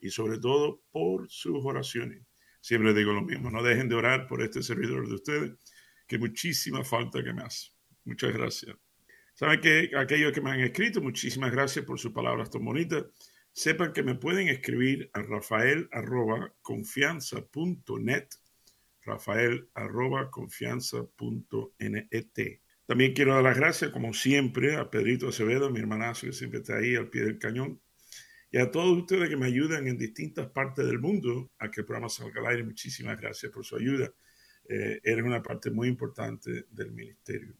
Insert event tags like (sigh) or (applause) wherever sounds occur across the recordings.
y sobre todo por sus oraciones. Siempre digo lo mismo, no dejen de orar por este servidor de ustedes, que muchísima falta que me hace. Muchas gracias. Saben que aquellos que me han escrito, muchísimas gracias por sus palabras tan bonitas. Sepan que me pueden escribir a rafael arroba confianza.net, rafael arroba confianza.net. También quiero dar las gracias, como siempre, a Pedrito Acevedo, mi hermanazo que siempre está ahí al pie del cañón, y a todos ustedes que me ayudan en distintas partes del mundo a que el programa salga al aire. Muchísimas gracias por su ayuda. Eh, eres una parte muy importante del ministerio.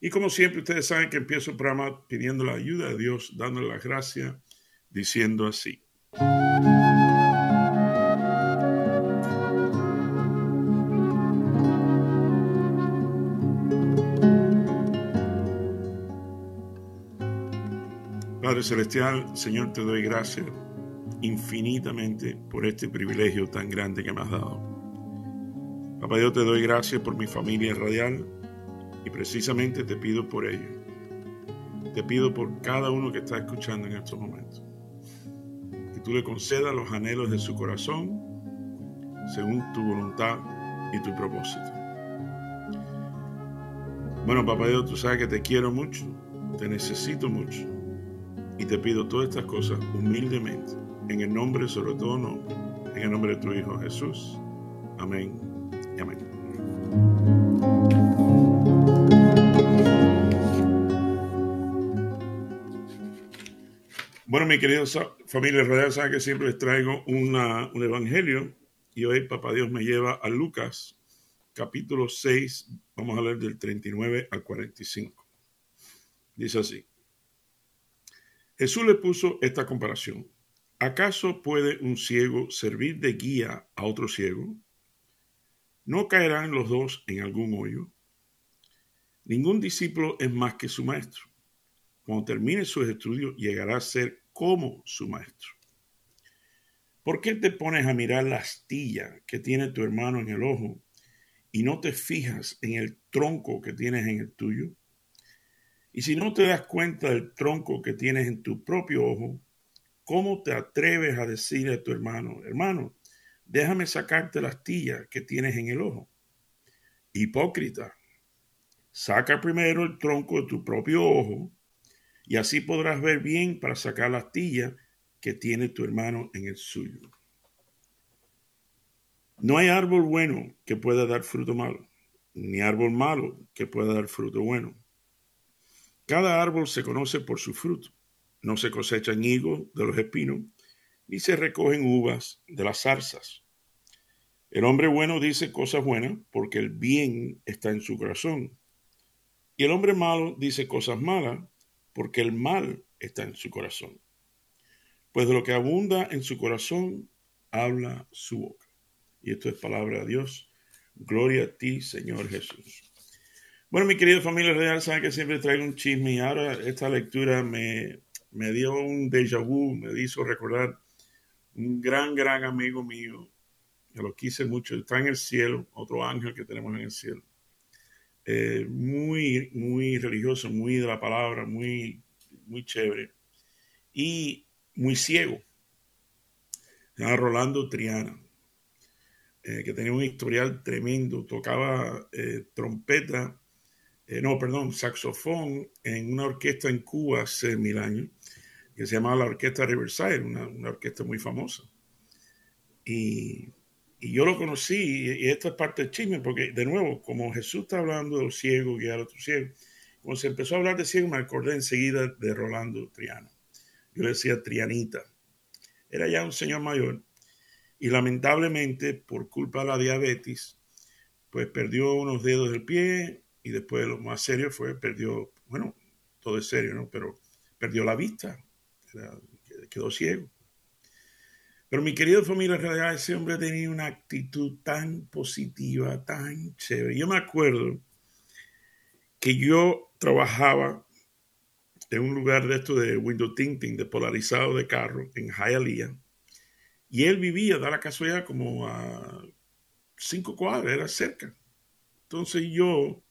Y como siempre, ustedes saben que empiezo el programa pidiendo la ayuda de Dios, dándole las gracias, diciendo así. Padre Celestial, Señor, te doy gracias infinitamente por este privilegio tan grande que me has dado. Papá Dios, te doy gracias por mi familia radial y precisamente te pido por ello. Te pido por cada uno que está escuchando en estos momentos. Que tú le concedas los anhelos de su corazón según tu voluntad y tu propósito. Bueno, papá Dios, tú sabes que te quiero mucho, te necesito mucho y te pido todas estas cosas humildemente, en el nombre, sobre todo nombre, en el nombre de tu Hijo Jesús. Amén y amén. Bueno, mi querida familia saben que siempre les traigo una, un evangelio y hoy Papá Dios me lleva a Lucas, capítulo 6, vamos a leer del 39 al 45. Dice así. Jesús le puso esta comparación. ¿Acaso puede un ciego servir de guía a otro ciego? ¿No caerán los dos en algún hoyo? Ningún discípulo es más que su maestro. Cuando termine sus estudios llegará a ser como su maestro. ¿Por qué te pones a mirar la astilla que tiene tu hermano en el ojo y no te fijas en el tronco que tienes en el tuyo? Y si no te das cuenta del tronco que tienes en tu propio ojo, ¿cómo te atreves a decirle a tu hermano, hermano, déjame sacarte la astilla que tienes en el ojo? Hipócrita, saca primero el tronco de tu propio ojo y así podrás ver bien para sacar la astilla que tiene tu hermano en el suyo. No hay árbol bueno que pueda dar fruto malo, ni árbol malo que pueda dar fruto bueno. Cada árbol se conoce por su fruto. No se cosechan higos de los espinos, ni se recogen uvas de las zarzas. El hombre bueno dice cosas buenas porque el bien está en su corazón. Y el hombre malo dice cosas malas porque el mal está en su corazón. Pues de lo que abunda en su corazón, habla su boca. Y esto es palabra de Dios. Gloria a ti, Señor Jesús. Bueno, mi querida familia real, saben que siempre traigo un chisme y ahora esta lectura me, me dio un déjà vu, me hizo recordar un gran, gran amigo mío, que lo quise mucho, está en el cielo, otro ángel que tenemos en el cielo. Eh, muy, muy religioso, muy de la palabra, muy, muy chévere y muy ciego. Llama Rolando Triana, eh, que tenía un historial tremendo, tocaba eh, trompeta eh, no, perdón, saxofón en una orquesta en Cuba hace mil años, que se llamaba la Orquesta Riverside, una, orquesta muy famosa. Y, y, yo lo conocí, y, esta es parte del chisme, porque de nuevo, como Jesús está hablando de los ciegos, guiar a otros ciegos, cuando se empezó a hablar de ciegos, me acordé enseguida de Rolando Triano. Yo le decía Trianita. Era ya un señor mayor, y lamentablemente, por culpa de la diabetes, pues perdió unos dedos del pie, y después lo más serio fue, perdió, bueno, todo es serio, ¿no? Pero perdió la vista, quedó ciego. Pero mi querido familia, ese hombre tenía una actitud tan positiva, tan chévere. Yo me acuerdo que yo trabajaba en un lugar de esto de window tinting, de polarizado de carro, en Hialeah. Y él vivía, da la casualidad, como a cinco cuadras, era cerca. Entonces yo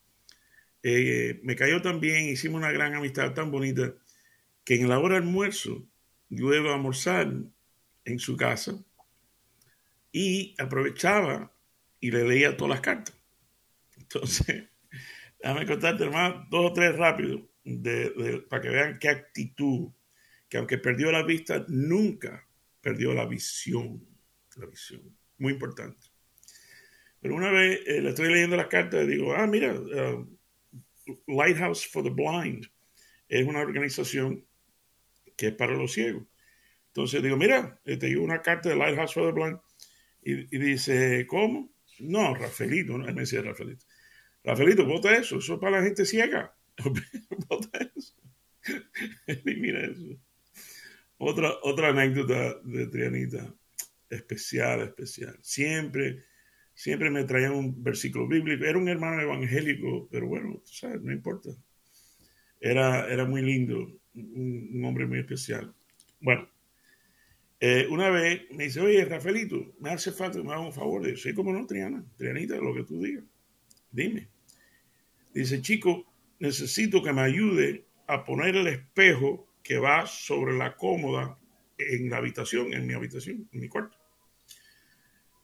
eh, me cayó también, hicimos una gran amistad tan bonita, que en la hora de almuerzo yo iba a almorzar en su casa y aprovechaba y le leía todas las cartas. (laughs) Entonces, déjame contarte, hermano, dos o tres rápido, para que vean qué actitud, que aunque perdió la vista, nunca perdió la visión. La visión, muy importante. Pero una vez eh, le estoy leyendo las cartas y digo, ah, mira, uh, Lighthouse for the Blind es una organización que es para los ciegos. Entonces digo, mira, te digo una carta de Lighthouse for the Blind y, dice, ¿cómo? No, Rafaelito, no, me decía Rafaelito. Rafaelito, vota eso, eso es para la gente ciega. (laughs) vota eso. (laughs) mira eso. Otra anécdota de Trianita, especial, especial. Siempre, siempre me traían un versículo bíblico. Era un hermano evangélico, pero bueno, sabes, no importa. Era, era muy lindo, un, hombre muy especial. Bueno, eh, una vez me dice, oye, Rafaelito, me hace falta que me haga un favor. Sí, como no, Triana, Trianita, lo que tú digas. Dime. Dice, chico, necesito que me ayude a poner el espejo que va sobre la cómoda en la habitación, en mi habitación, en mi cuarto.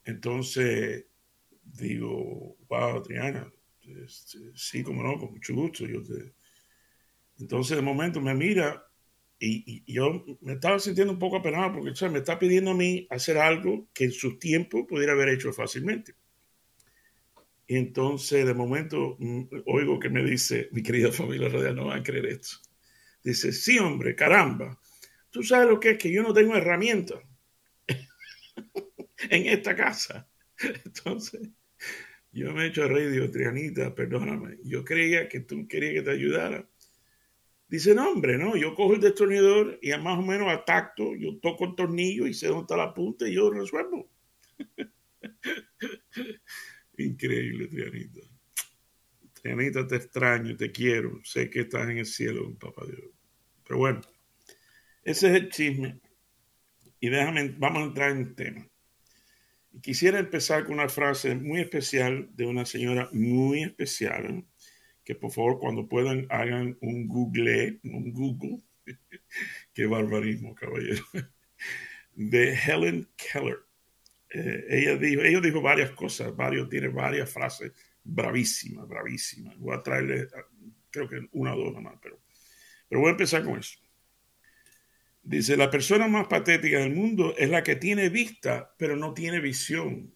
Entonces, digo, wow, Triana, este, sí, como no, con mucho gusto. Yo te... Entonces, de momento me mira y, yo me estaba sintiendo un poco apenado porque me está pidiendo a mí hacer algo que en su tiempo pudiera haber hecho fácilmente. Y entonces, de momento, mm, oigo que me dice, mi querida familia radial, no va a creer esto. Dice, sí, hombre, caramba, tú sabes lo que es que yo no tengo herramientas (laughs) en esta casa. (laughs) Entonces, yo me he hecho a rey, digo, Trianita, perdóname, yo creía que tú querías que te ayudara Dice, no, hombre, no, yo cojo el destornillador y más o menos a tacto, yo toco el tornillo y sé dónde está la punta y yo resuelvo. (laughs) Increíble, Trianita. Trianita, te extraño, te quiero, sé que estás en el cielo, papá Dios. Pero bueno, ese es el chisme. Y déjame, vamos a entrar en el tema. Quisiera empezar con una frase muy especial de una señora muy especial, que por favor cuando puedan hagan un Google, un Google, (laughs) qué barbarismo, caballero, de Helen Keller. Eh, ella dijo, ella dijo varias cosas, varios, tiene varias frases bravísimas, bravísimas. Voy a traerle, creo que una o dos nomás, pero, pero voy a empezar con eso. Dice, la persona más patética del mundo es la que tiene vista, pero no tiene visión.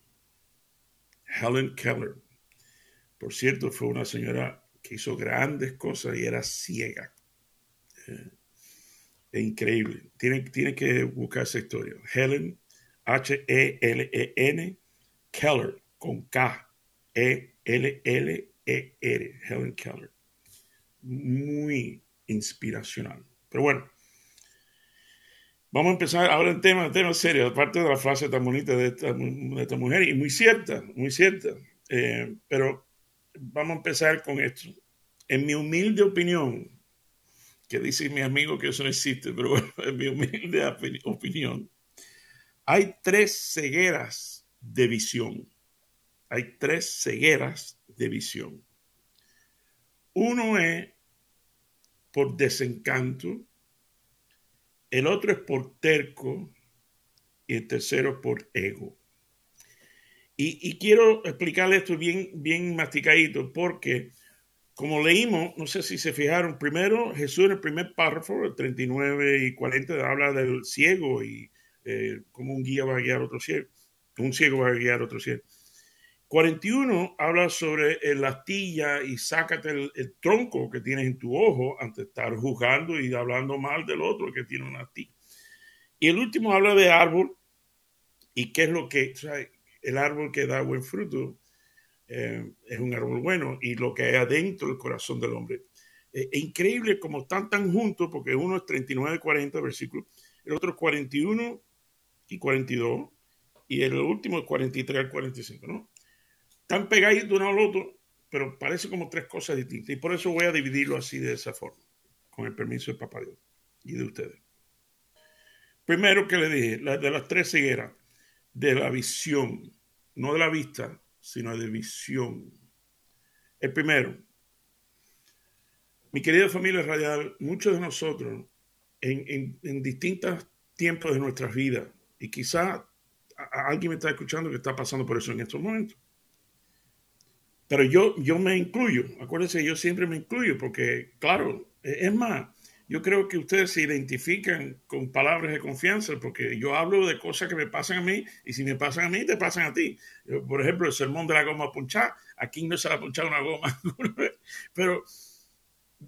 Helen Keller. Por cierto, fue una señora que hizo grandes cosas y era ciega. Eh, increíble. Tiene, tiene que buscar esa historia. Helen, H-E-L-E-N, Keller, con K, E-L-L-E-R, Helen Keller. Muy inspiracional. Pero bueno, vamos a empezar ahora en tema, tema serio, aparte de la frase tan bonita de esta, mujer, y muy cierta, muy cierta. Eh, pero vamos a empezar con esto. En mi humilde opinión, que dice mi amigo que eso no existe, pero bueno, (laughs) en mi humilde opinión, hay tres cegueras de visión. Hay tres cegueras de visión. Uno es por desencanto, el otro es por terco y el tercero por ego. Y, quiero explicarle esto bien, bien masticadito, porque como leímos, no sé si se fijaron, primero Jesús en el primer párrafo, el 39 y 40, habla del ciego y eh, cómo un guía va a guiar a otro ciego, un ciego va a guiar a otro ciego. 41 habla sobre la astilla y sácate el, tronco que tienes en tu ojo antes de estar juzgando y hablando mal del otro que tiene una astilla. Y el último habla de árbol y qué es lo que, el árbol que da buen fruto eh, es un árbol bueno y lo que hay adentro del corazón del hombre. Eh, es increíble como están tan juntos, porque uno es 39, 40 versículos, el otro es 41 y 42, y el último es 43 al 45, ¿no? Están pegaditos uno al otro, pero parece como tres cosas distintas. Y por eso voy a dividirlo así de esa forma, con el permiso de Papá Dios y de ustedes. Primero que le dije, de las tres cegueras, de la visión, no de la vista, sino de visión. El primero, mi querida familia radial, muchos de nosotros en, en, distintos tiempos de nuestras vidas, y quizá alguien me está escuchando que está pasando por eso en estos momentos. Pero yo, yo me incluyo, acuérdense, yo siempre me incluyo, porque claro, e, es más, yo creo que ustedes se identifican con palabras de confianza, porque yo hablo de cosas que me pasan a mí, y si me pasan a mí, te pasan a ti. por ejemplo, el sermón de la goma punchada, aquí no se la ha punchado una goma, (laughs) pero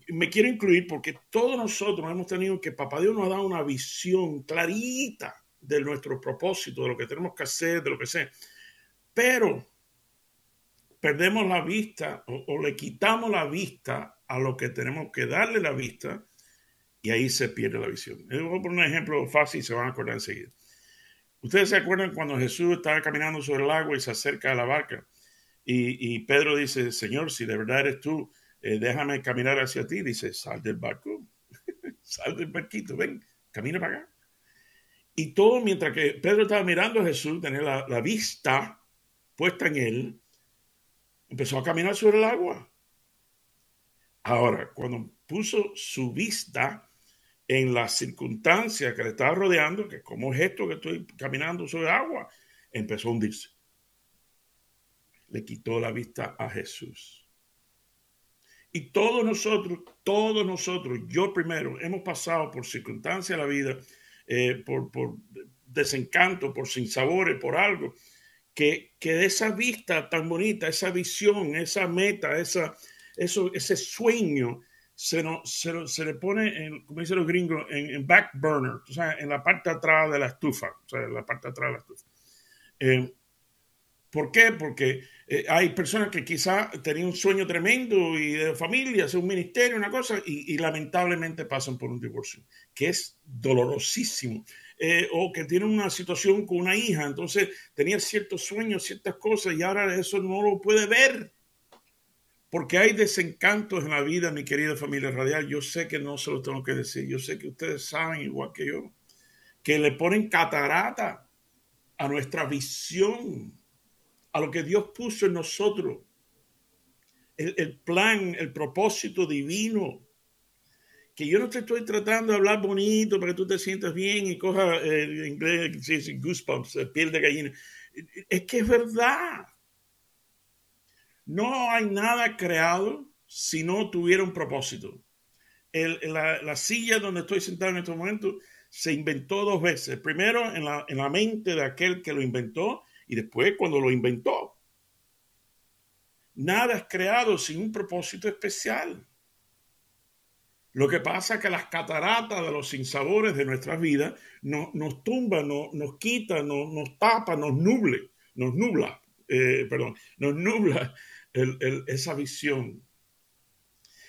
me quiero incluir porque todos nosotros hemos tenido que Papá Dios nos ha dado una visión clarita de nuestro propósito, de lo que tenemos que hacer, de lo que sea. Pero perdemos la vista o, le quitamos la vista a lo que tenemos que darle la vista y ahí se pierde la visión. voy a poner un ejemplo fácil y se van a acordar enseguida. Ustedes se acuerdan cuando Jesús estaba caminando sobre el agua y se acerca a la barca y, y Pedro dice, Señor, si de verdad eres tú, eh, déjame caminar hacia ti. Dice, sal del barco, (laughs) sal del barquito, ven, camina para acá. Y todo mientras que Pedro estaba mirando a Jesús, tenía la, la vista puesta en él, empezó a caminar sobre el agua. Ahora, cuando puso su vista en las circunstancias que le estaba rodeando, que como es esto que estoy caminando sobre agua, empezó a hundirse. Le quitó la vista a Jesús. Y todos nosotros, todos nosotros, yo primero, hemos pasado por circunstancias de la vida, eh, por, por, desencanto, por sinsabores, por algo, que, que de esa vista tan bonita, esa visión, esa meta, esa, eso, ese sueño, se, no, se, se, le pone, en, como dicen los gringos, en, back burner, o sea, en la parte atrás de la estufa, o sea, en la parte atrás de la estufa. Eh, ¿Por qué? Porque eh, hay personas que quizá tenían un sueño tremendo y de familia, hacer un ministerio, una cosa, y, lamentablemente pasan por un divorcio, que es dolorosísimo. Eh, o que tienen una situación con una hija, entonces tenía ciertos sueños, ciertas cosas, y ahora eso no lo puede ver. Porque hay desencantos en la vida, mi querida familia radial. Yo sé que no se lo tengo que decir. Yo sé que ustedes saben, igual que yo, que le ponen catarata a nuestra visión a lo que Dios puso en nosotros, el, plan, el propósito divino. Que yo no te estoy tratando de hablar bonito para que tú te sientas bien y coja eh, inglés, goosebumps, piel de gallina. Es que es verdad. No hay nada creado si no tuviera un propósito. la, la, silla donde estoy sentado en este momento se inventó dos veces. Primero en la, en la mente de aquel que lo inventó y después cuando lo inventó. Nada es creado sin un propósito especial. Lo que pasa es que las cataratas de los sinsabores de nuestras vidas nos tumban, nos quitan, nos, tapan, nos nuble, nos nubla, eh, perdón, nos nubla esa visión.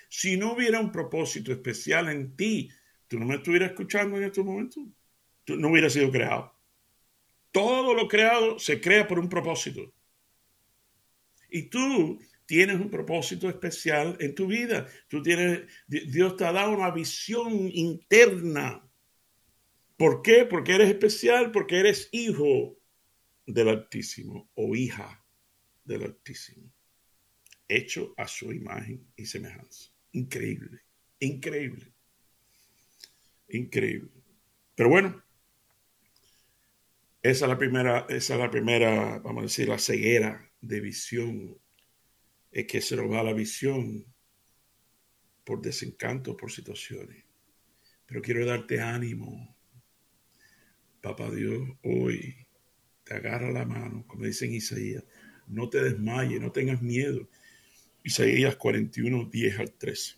Si no hubiera un propósito especial en ti, tú no me estuvieras escuchando en estos momentos. Tú no hubieras sido creado. Todo lo creado se crea por un propósito. Y tú tienes un propósito especial en tu vida. Tú tienes, Dios te ha dado una visión interna. ¿Por qué? Porque eres especial, porque eres hijo del Altísimo o hija del Altísimo, hecho a su imagen y semejanza. Increíble, increíble, increíble. Pero bueno, esa es la primera, esa es la primera, vamos a decir, la ceguera de visión. Es que se nos va la visión por desencanto, por situaciones. Pero quiero darte ánimo. Papá Dios, hoy te agarra la mano, como dice en Isaías. No te desmayes, no tengas miedo. Isaías 41, 10 al 13.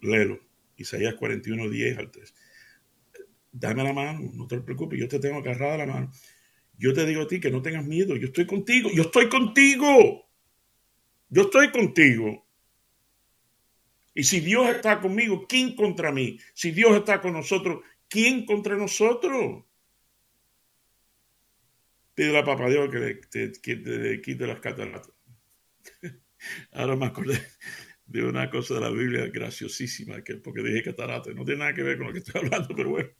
Léelo. Isaías 41, 10 al 13 dame la mano, no te preocupes, yo te tengo agarrada la mano. Yo te digo a ti que no tengas miedo, yo estoy contigo, yo estoy contigo, yo estoy contigo. Y si Dios está conmigo, ¿quién contra mí? Si Dios está con nosotros, ¿quién contra nosotros? pide a Papá Dios que le, te, quite las cataratas. (laughs) Ahora me acordé de una cosa de la Biblia graciosísima, que, porque dije cataratas, no tiene nada que ver con lo que estoy hablando, pero bueno.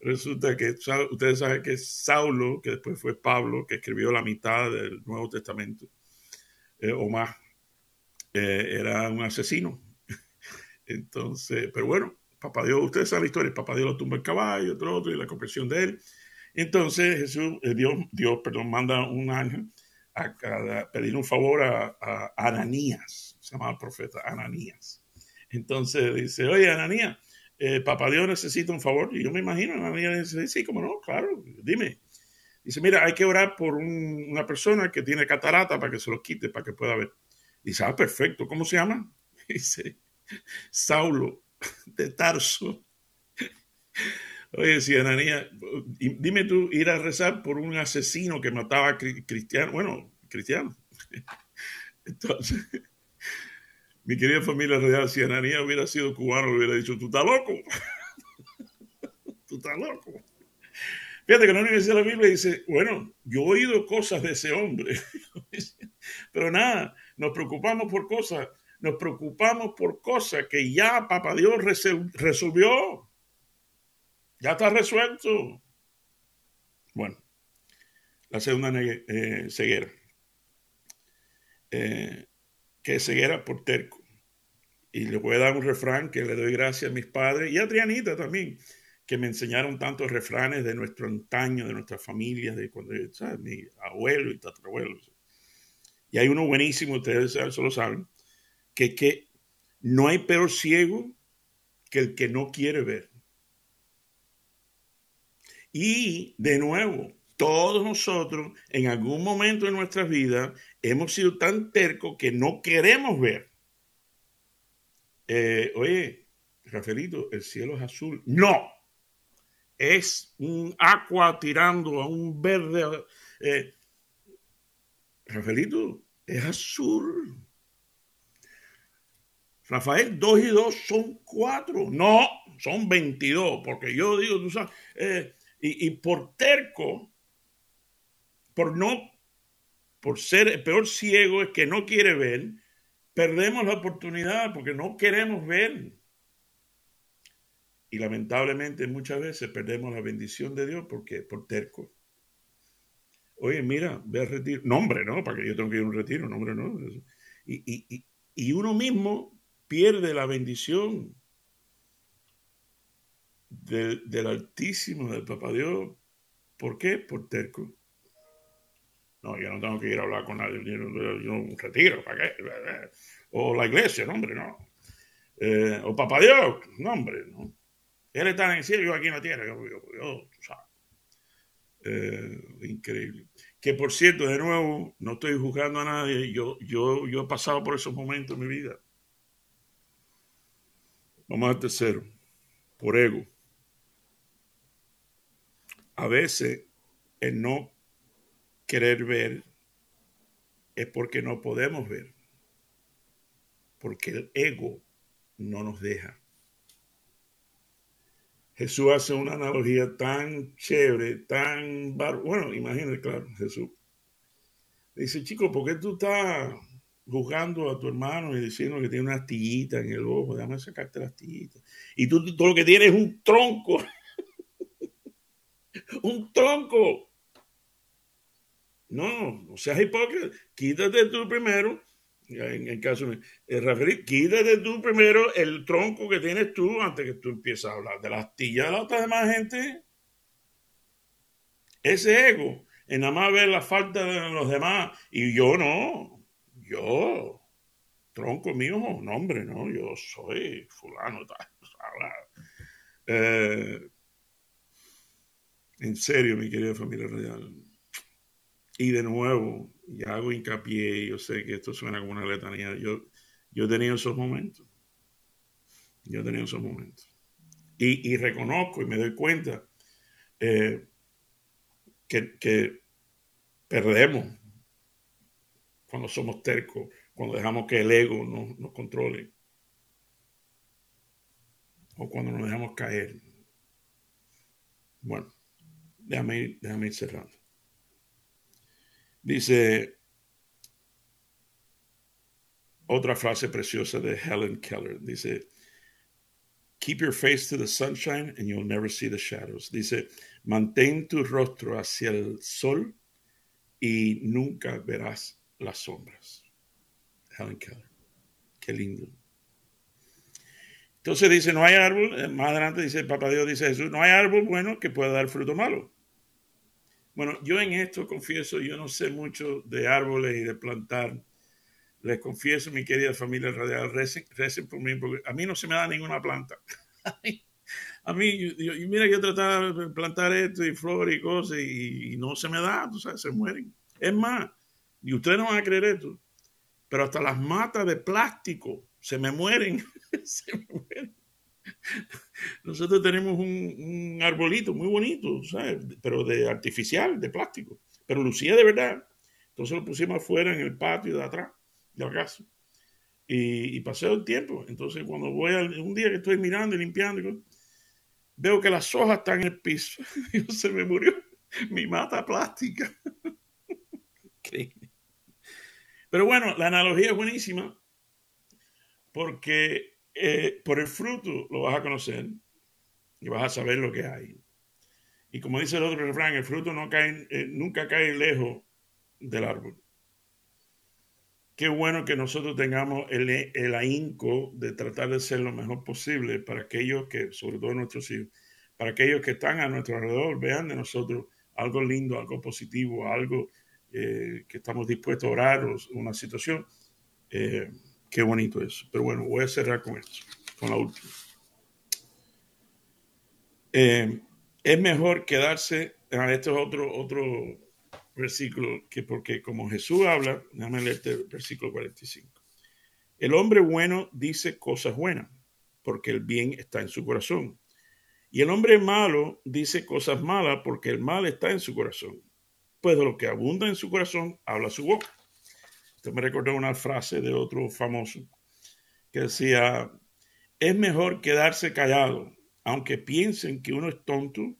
Resulta que ustedes saben que Saulo, que después fue Pablo, que escribió la mitad del Nuevo Testamento, eh, o más, eh, era un asesino. (laughs) Entonces, pero bueno, Papá Dios, ustedes saben la historia, Papá Dios lo tumba el caballo, otro, otro, y la conversión de él. Entonces Jesús, eh, Dios, Dios, perdón, manda un ángel a, pedir un favor a, a, Ananías, se llama el profeta Ananías. Entonces dice, oye, Ananías, eh, Papá Dios necesita un favor. Y yo me imagino, Ananías dice, sí, como no, claro, dime. Dice, mira, hay que orar por una persona que tiene catarata para que se lo quite, para que pueda ver. Dice, ah, perfecto, ¿cómo se llama? (laughs) Dice, Saulo de Tarso. Oye, si Ananías, dime tú ir a rezar por un asesino que mataba a cristianos, bueno, cristiano. (laughs) Entonces, mi querida familia real, si Ananías hubiera sido cubano, le hubiera dicho, tú estás loco. (laughs) tú estás loco. Fíjate que Universidad de la Biblia dice, bueno, yo he oído cosas de ese hombre, (laughs) pero nada, nos preocupamos por cosas nos preocupamos por cosas que ya Papá Dios resolvió. Ya está resuelto. Bueno, la segunda eh, ceguera. Eh, que es ceguera por terco. Y le voy a dar un refrán que le doy gracias a mis padres y a Trianita también, que me enseñaron tantos refranes de nuestro antaño, de nuestras familias, de cuando, ¿sabes? Mi abuelo y tatarabuelo. Y hay uno buenísimo, ustedes eso lo saben, que, que no hay peor ciego que el que no quiere ver. Y de nuevo, todos nosotros en algún momento de nuestra vida hemos sido tan tercos que no queremos ver. Eh, oye, Rafaelito, el cielo es azul. No, es un agua tirando a un verde. Eh, Rafaelito, es azul. Rafael, dos y dos son cuatro. No, son 22, porque yo digo, tú sabes, eh, y, por terco, por no, por ser el peor ciego es que no quiere ver, perdemos la oportunidad porque no queremos ver. Y lamentablemente muchas veces perdemos la bendición de Dios porque por terco. Oye, mira, ve a retiro. Nombre, ¿no? Para que yo tenga que ir a un retiro, nombre, ¿no? Y, y, y uno mismo pierde la bendición del, Altísimo, del Papá Dios. ¿Por qué? Por terco. No, yo no tengo que ir a hablar con nadie, yo, yo un retiro, ¿para qué? O la iglesia, no, hombre, no. Eh, o Papá Dios, no, hombre, no. Él está en el cielo, yo aquí en la tierra, yo, yo, tú sabes. Eh, increíble. Que por cierto, de nuevo, no estoy juzgando a nadie, yo, yo, yo he pasado por esos momentos en mi vida. Vamos al tercero, por ego. A veces el no querer ver es porque no podemos ver, porque el ego no nos deja. Jesús hace una analogía tan chévere, tan... Bueno, imagínate, claro, Jesús. Dice, chico, ¿por qué tú estás juzgando a tu hermano y diciendo que tiene una astillita en el ojo, déjame sacarte la astillita. Y tú, todo lo que tienes es un tronco. (laughs) un tronco. No, no seas hipócrita. Quítate tú primero, en el caso de referir, quítate tú primero el tronco que tienes tú antes que tú empieces a hablar de la astilla de la otra demás gente. Ese ego, en nada más ver la falta de los demás, y yo no, yo, tronco mío, nombre, no, yo soy fulano, tal, eh, en serio, mi querida familia real. Y de nuevo, y hago hincapié, yo sé que esto suena como una letanía, yo, yo he tenido esos momentos. Yo he tenido esos momentos. Y, reconozco y me doy cuenta eh, que, que perdemos cuando somos tercos, cuando dejamos que el ego nos, controle, o cuando nos dejamos caer. Bueno, déjame déjame ir cerrando. Dice otra frase preciosa de Helen Keller. Dice, keep your face to the sunshine and you'll never see the shadows. Dice, mantén tu rostro hacia el sol y nunca verás las sombras. Helen Keller. Qué lindo. Entonces dice, no hay árbol, eh, más adelante dice el Papa Dios, dice Jesús, no hay árbol bueno que pueda dar fruto malo. Bueno, yo en esto confieso, yo no sé mucho de árboles y de plantar. Les confieso, mi querida familia radial, recen, por mí, porque a mí no se me da ninguna planta. (laughs) a mí, yo, mira, yo trataba de plantar esto y flores y cosas y, no se me da, tú sabes, se mueren. Es más, y ustedes no van a creer esto, pero hasta las matas de plástico se me mueren. (laughs) Nosotros tenemos un, arbolito muy bonito, ¿sabes? pero de artificial, de plástico, pero lucía de verdad. Entonces lo pusimos afuera en el patio de atrás de la casa. Y, pasé el tiempo. Entonces cuando voy a, un día que estoy mirando y limpiando, veo que las hojas están en el piso. (laughs) y se me murió mi mata plástica. (laughs) Pero bueno, la analogía es buenísima porque eh, por el fruto lo vas a conocer y vas a saber lo que hay. Y como dice el otro refrán, el fruto no cae, eh, nunca cae lejos del árbol. Qué bueno que nosotros tengamos el, el ahínco de tratar de ser lo mejor posible para aquellos que, sobre todo nuestros hijos, para aquellos que están a nuestro alrededor, vean de nosotros algo lindo, algo positivo, algo eh, que estamos dispuestos a orar o una situación. Qué bonito eso. Pero bueno, voy a cerrar con esto, con la última. Eh, es mejor quedarse, ah, este es otro, otro versículo, que porque como Jesús habla, déjame leerte el versículo 45. El hombre bueno dice cosas buenas, porque el bien está en su corazón. Y el hombre malo dice cosas malas, porque el mal está en su corazón. Pues de lo que abunda en su corazón, habla su boca me recordó una frase de otro famoso que decía, es mejor quedarse callado, aunque piensen que uno es tonto,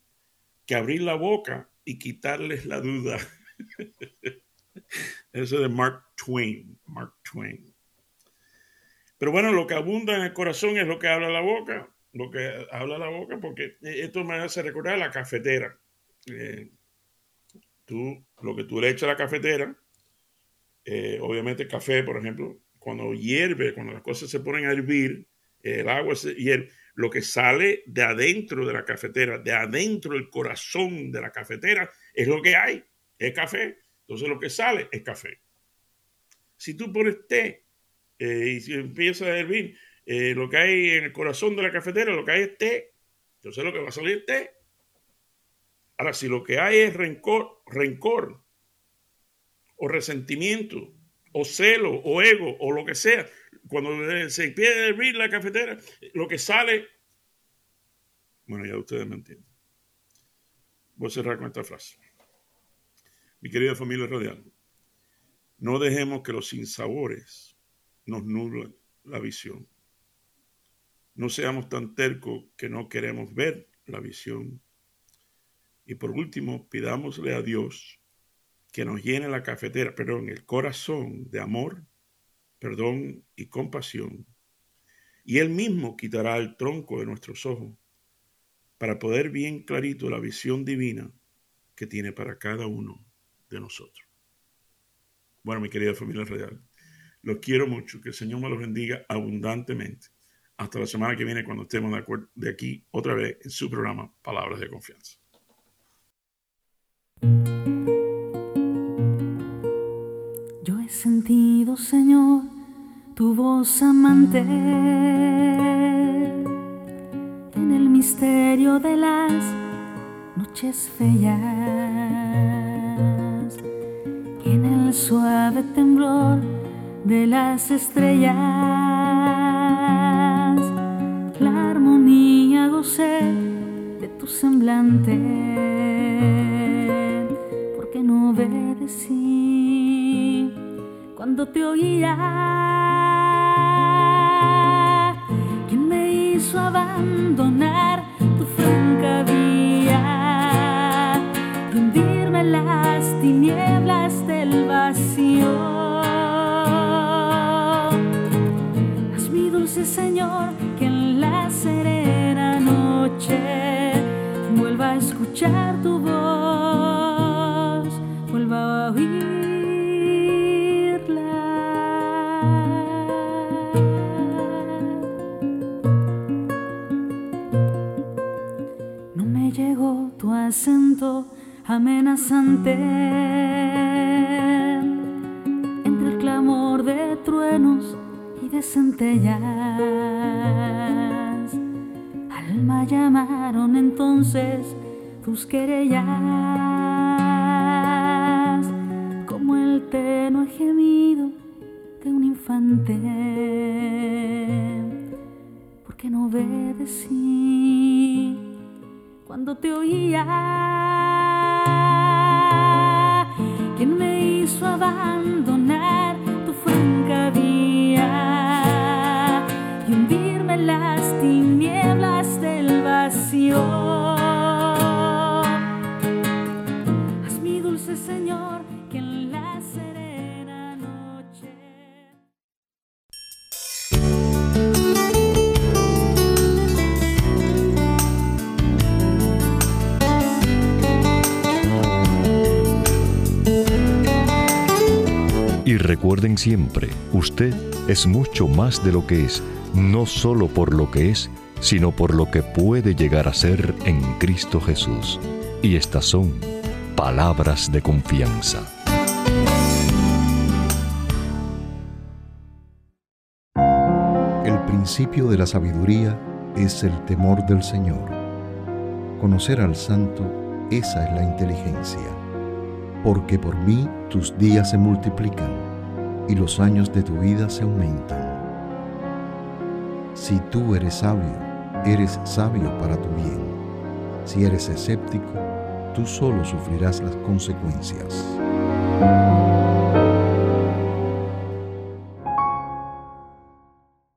que abrir la boca y quitarles la duda. (laughs) Eso de Mark Twain, Mark Twain. Pero bueno, lo que abunda en el corazón es lo que habla la boca, lo que habla la boca, porque esto me hace recordar la cafetera. Eh, tú, lo que tú le echas a la cafetera, eh, obviamente café, por ejemplo, cuando hierve, cuando las cosas se ponen a hervir, el agua se hierve, lo que sale de adentro de la cafetera, de adentro del corazón de la cafetera, es lo que hay, es café. Entonces lo que sale es café. Si tú pones té eh, y si empieza a hervir, eh, lo que hay en el corazón de la cafetera, lo que hay es té. Entonces lo que va a salir es té. Ahora, si lo que hay es rencor, rencor o resentimiento, o celo, o ego, o lo que sea, cuando se empieza a la cafetera, lo que sale, bueno, ya ustedes me entienden. Voy a cerrar con esta frase. Mi querida familia radial, no dejemos que los sinsabores nos nublen la visión. No seamos tan tercos que no queremos ver la visión. Y por último, pidámosle a Dios que nos llene la cafetera, perdón, el corazón de amor, perdón y compasión. Y Él mismo quitará el tronco de nuestros ojos para poder bien clarito la visión divina que tiene para cada uno de nosotros. Bueno, mi querida familia real, los quiero mucho, que el Señor me los bendiga abundantemente. Hasta la semana que viene cuando estemos de, de aquí otra vez en su programa Palabras de Confianza. Sentido, Señor, tu voz amante en el misterio de las noches feas y en el suave temblor de las estrellas. La armonía gocé de tu semblante porque no obedecí cuando te oía. ¿Quién me hizo abandonar tu franca vía? Rendirme las tinieblas del vacío. Haz mi dulce Señor que en la serena noche vuelva a escuchar tu llamaron entonces tus querellas, como el tenue gemido de un infante. Porque no obedecí cuando te oía. Recuerden siempre, usted es mucho más de lo que es, no solo por lo que es, sino por lo que puede llegar a ser en Cristo Jesús. Y estas son palabras de confianza. El principio de la sabiduría es el temor del Señor. Conocer al Santo, esa es la inteligencia. Porque por mí tus días se multiplican y los años de tu vida se aumentan. Si tú eres sabio, eres sabio para tu bien. Si eres escéptico, tú solo sufrirás las consecuencias.